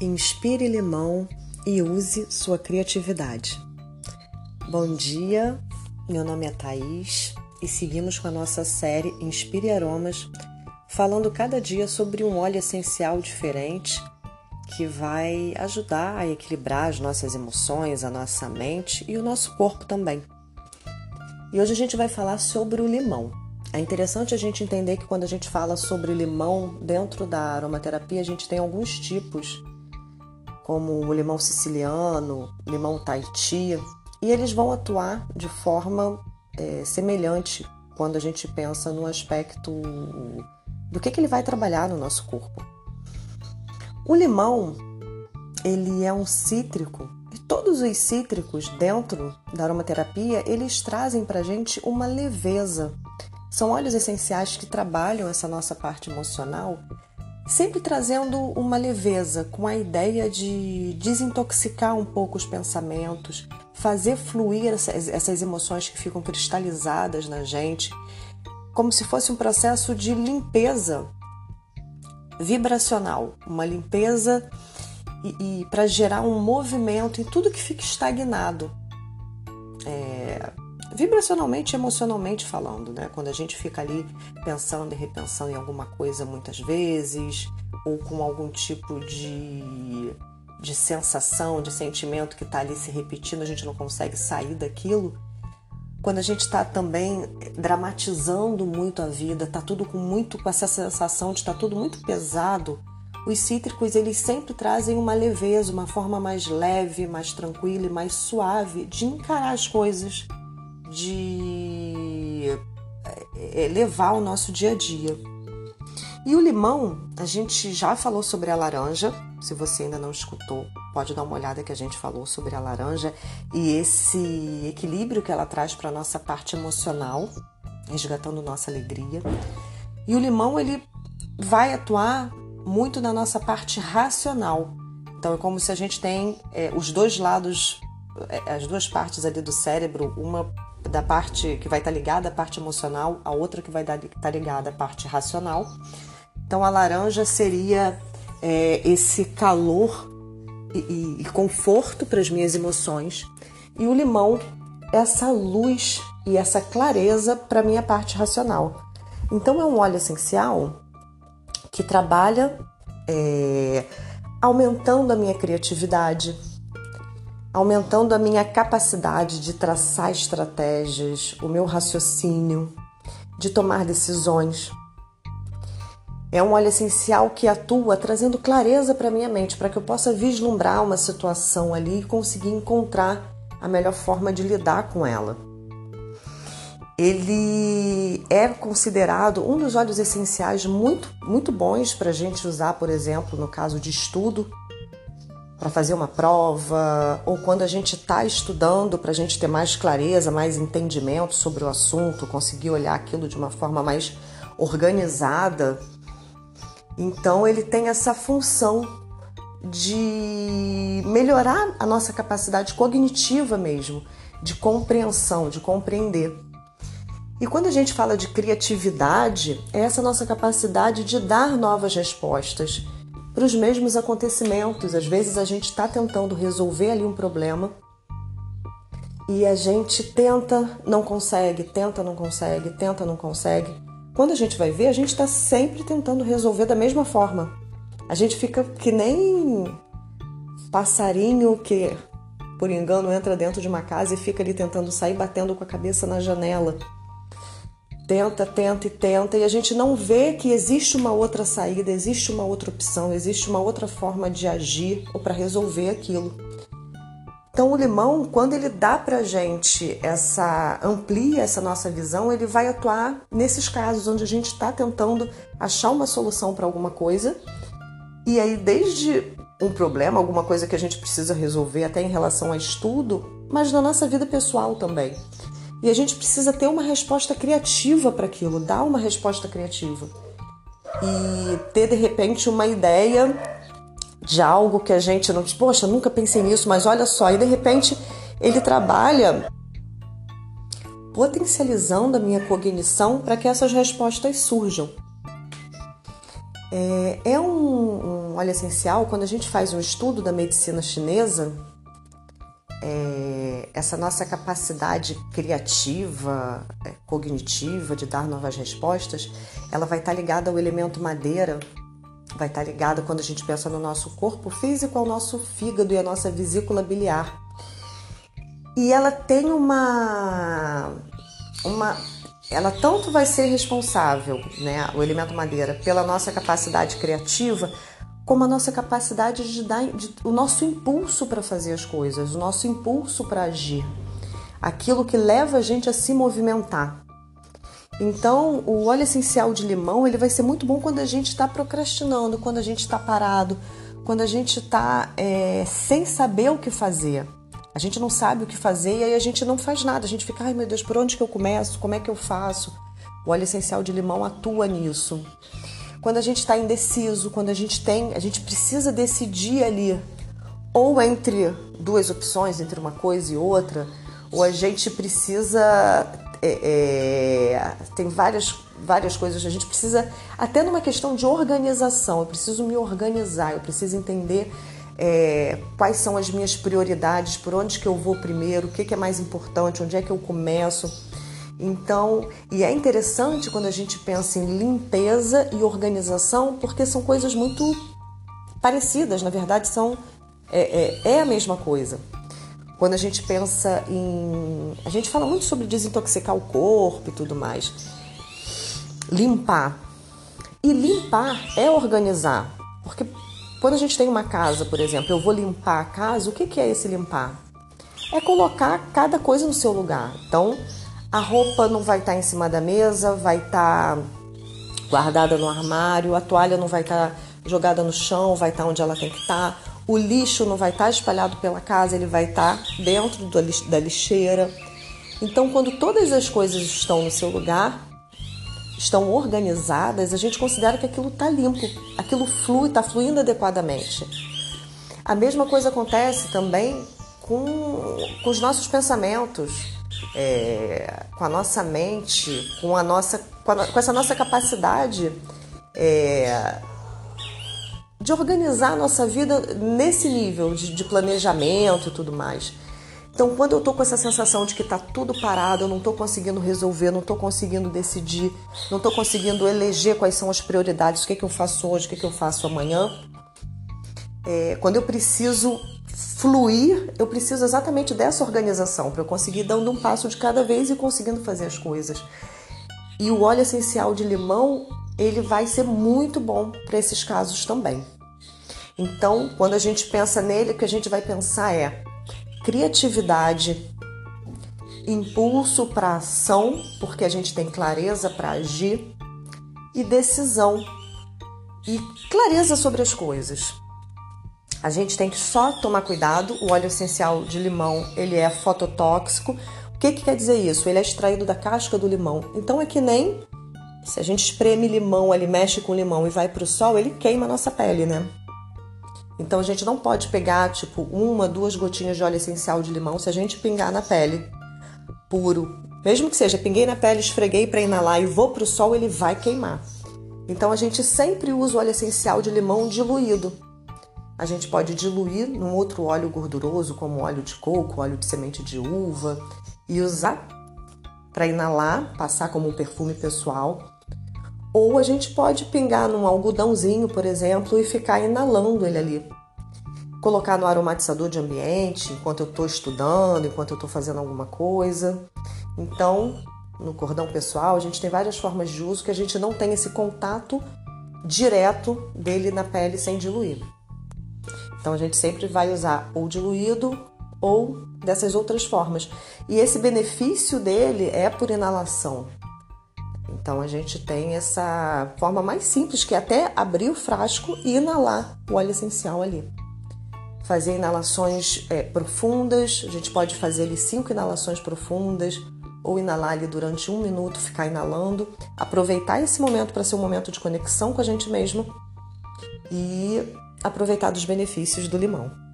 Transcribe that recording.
Inspire limão e use sua criatividade. Bom dia, meu nome é Thaís e seguimos com a nossa série Inspire Aromas, falando cada dia sobre um óleo essencial diferente que vai ajudar a equilibrar as nossas emoções, a nossa mente e o nosso corpo também. E hoje a gente vai falar sobre o limão. É interessante a gente entender que quando a gente fala sobre limão dentro da aromaterapia, a gente tem alguns tipos como o limão siciliano, limão Tahiti, e eles vão atuar de forma é, semelhante quando a gente pensa no aspecto do que, que ele vai trabalhar no nosso corpo. O limão, ele é um cítrico e todos os cítricos dentro da aromaterapia, eles trazem para gente uma leveza. São óleos essenciais que trabalham essa nossa parte emocional sempre trazendo uma leveza, com a ideia de desintoxicar um pouco os pensamentos, fazer fluir essas emoções que ficam cristalizadas na gente, como se fosse um processo de limpeza vibracional, uma limpeza e, e para gerar um movimento em tudo que fica estagnado. Vibracionalmente, emocionalmente falando, né? Quando a gente fica ali pensando e repensando em alguma coisa muitas vezes, ou com algum tipo de, de sensação, de sentimento que está ali se repetindo, a gente não consegue sair daquilo. Quando a gente está também dramatizando muito a vida, tá tudo com muito com essa sensação de estar tá tudo muito pesado, os cítricos eles sempre trazem uma leveza, uma forma mais leve, mais tranquila e mais suave de encarar as coisas de é, levar o nosso dia a dia. E o limão, a gente já falou sobre a laranja. Se você ainda não escutou, pode dar uma olhada que a gente falou sobre a laranja e esse equilíbrio que ela traz para a nossa parte emocional, resgatando nossa alegria. E o limão, ele vai atuar muito na nossa parte racional. Então é como se a gente tem é, os dois lados, é, as duas partes ali do cérebro, uma da parte que vai estar tá ligada à parte emocional, a outra que vai estar tá ligada à parte racional. Então a laranja seria é, esse calor e, e, conforto para as minhas emoções, e o limão essa luz e essa clareza para a minha parte racional. Então é um óleo essencial que trabalha é, aumentando a minha criatividade, aumentando a minha capacidade de traçar estratégias, o meu raciocínio, de tomar decisões. É um óleo essencial que atua trazendo clareza para minha mente, para que eu possa vislumbrar uma situação ali e conseguir encontrar a melhor forma de lidar com ela. Ele é considerado um dos óleos essenciais muito, muito bons para a gente usar, por exemplo, no caso de estudo, para fazer uma prova, ou quando a gente está estudando para a gente ter mais clareza, mais entendimento sobre o assunto, conseguir olhar aquilo de uma forma mais organizada. Então, ele tem essa função de melhorar a nossa capacidade cognitiva mesmo, de compreensão, de compreender. E quando a gente fala de criatividade, é essa nossa capacidade de dar novas respostas para os mesmos acontecimentos. Às vezes a gente está tentando resolver ali um problema e a gente tenta, não consegue, tenta, não consegue, tenta, não consegue. Quando a gente vai ver, a gente está sempre tentando resolver da mesma forma. A gente fica que nem passarinho que, por engano, entra dentro de uma casa e fica ali tentando sair batendo com a cabeça na janela tenta, tenta e tenta, e a gente não vê que existe uma outra saída, existe uma outra opção, existe uma outra forma de agir ou para resolver aquilo. Então, o limão, quando ele dá pra gente essa, amplia essa nossa visão, ele vai atuar nesses casos onde a gente está tentando achar uma solução para alguma coisa, e aí, desde um problema, alguma coisa que a gente precisa resolver, até em relação a estudo, mas na nossa vida pessoal também. E a gente precisa ter uma resposta criativa para aquilo, dar uma resposta criativa. E ter de repente uma ideia de algo que a gente não, poxa, nunca pensei nisso, mas olha só, e de repente ele trabalha potencializando a minha cognição para que essas respostas surjam. É, é um, um óleo essencial, quando a gente faz um estudo da medicina chinesa, essa nossa capacidade criativa, é, cognitiva de dar novas respostas, ela vai estar ligada ao elemento madeira, vai estar ligada quando a gente pensa no nosso corpo físico, ao nosso fígado e à nossa vesícula biliar. E ela tem uma, uma ela tanto vai ser responsável, né, o elemento madeira, pela nossa capacidade criativa, como a nossa capacidade de dar de, o nosso impulso para fazer as coisas, o nosso impulso para agir, aquilo que leva a gente a se movimentar. Então, o óleo essencial de limão ele vai ser muito bom quando a gente está procrastinando, quando a gente está parado, quando a gente está é, sem saber o que fazer. A gente não sabe o que fazer e aí a gente não faz nada. A gente fica, ai meu Deus, por onde que eu começo? Como é que eu faço? O óleo essencial de limão atua nisso. Quando a gente está indeciso, quando a gente tem, a gente precisa decidir ali, ou entre duas opções, entre uma coisa e outra, ou a gente precisa é, é, tem várias, várias coisas. A gente precisa, até numa questão de organização, eu preciso me organizar, eu preciso entender é, quais são as minhas prioridades, por onde que eu vou primeiro, o que, que é mais importante, onde é que eu começo. Então, e é interessante quando a gente pensa em limpeza e organização, porque são coisas muito parecidas, na verdade são é, é, é a mesma coisa. Quando a gente pensa em. A gente fala muito sobre desintoxicar o corpo e tudo mais. Limpar. E limpar é organizar. Porque quando a gente tem uma casa, por exemplo, eu vou limpar a casa, o que é esse limpar? É colocar cada coisa no seu lugar. Então, a roupa não vai estar em cima da mesa, vai estar guardada no armário, a toalha não vai estar jogada no chão, vai estar onde ela tem que estar, o lixo não vai estar espalhado pela casa, ele vai estar dentro da lixeira. Então, quando todas as coisas estão no seu lugar, estão organizadas, a gente considera que aquilo está limpo, aquilo flui, está fluindo adequadamente. A mesma coisa acontece também com, com os nossos pensamentos, é, com a nossa mente, com, a nossa, com, a, com essa nossa capacidade é, de organizar a nossa vida nesse nível de, de planejamento e tudo mais. Então, quando eu tô com essa sensação de que tá tudo parado, eu não tô conseguindo resolver, não tô conseguindo decidir, não tô conseguindo eleger quais são as prioridades, o que, é que eu faço hoje, o que, é que eu faço amanhã, é, quando eu preciso fluir, eu preciso exatamente dessa organização para eu conseguir dando um passo de cada vez e conseguindo fazer as coisas. E o óleo essencial de limão, ele vai ser muito bom para esses casos também. Então, quando a gente pensa nele, o que a gente vai pensar é criatividade, impulso para ação, porque a gente tem clareza para agir, e decisão e clareza sobre as coisas. A gente tem que só tomar cuidado. O óleo essencial de limão ele é fototóxico. O que, que quer dizer isso? Ele é extraído da casca do limão. Então é que nem se a gente espreme limão, ele mexe com limão e vai para o sol, ele queima a nossa pele, né? Então a gente não pode pegar tipo uma, duas gotinhas de óleo essencial de limão se a gente pingar na pele puro. Mesmo que seja pinguei na pele, esfreguei para inalar e vou para o sol, ele vai queimar. Então a gente sempre usa o óleo essencial de limão diluído. A gente pode diluir num outro óleo gorduroso, como óleo de coco, óleo de semente de uva, e usar para inalar, passar como um perfume pessoal. Ou a gente pode pingar num algodãozinho, por exemplo, e ficar inalando ele ali. Colocar no aromatizador de ambiente enquanto eu estou estudando, enquanto eu estou fazendo alguma coisa. Então, no cordão pessoal, a gente tem várias formas de uso que a gente não tem esse contato direto dele na pele sem diluir. Então, a gente sempre vai usar ou diluído ou dessas outras formas. E esse benefício dele é por inalação. Então a gente tem essa forma mais simples que é até abrir o frasco e inalar o óleo essencial ali. Fazer inalações é, profundas, a gente pode fazer ali cinco inalações profundas ou inalar ali durante um minuto, ficar inalando, aproveitar esse momento para ser um momento de conexão com a gente mesmo e aproveitar dos benefícios do limão.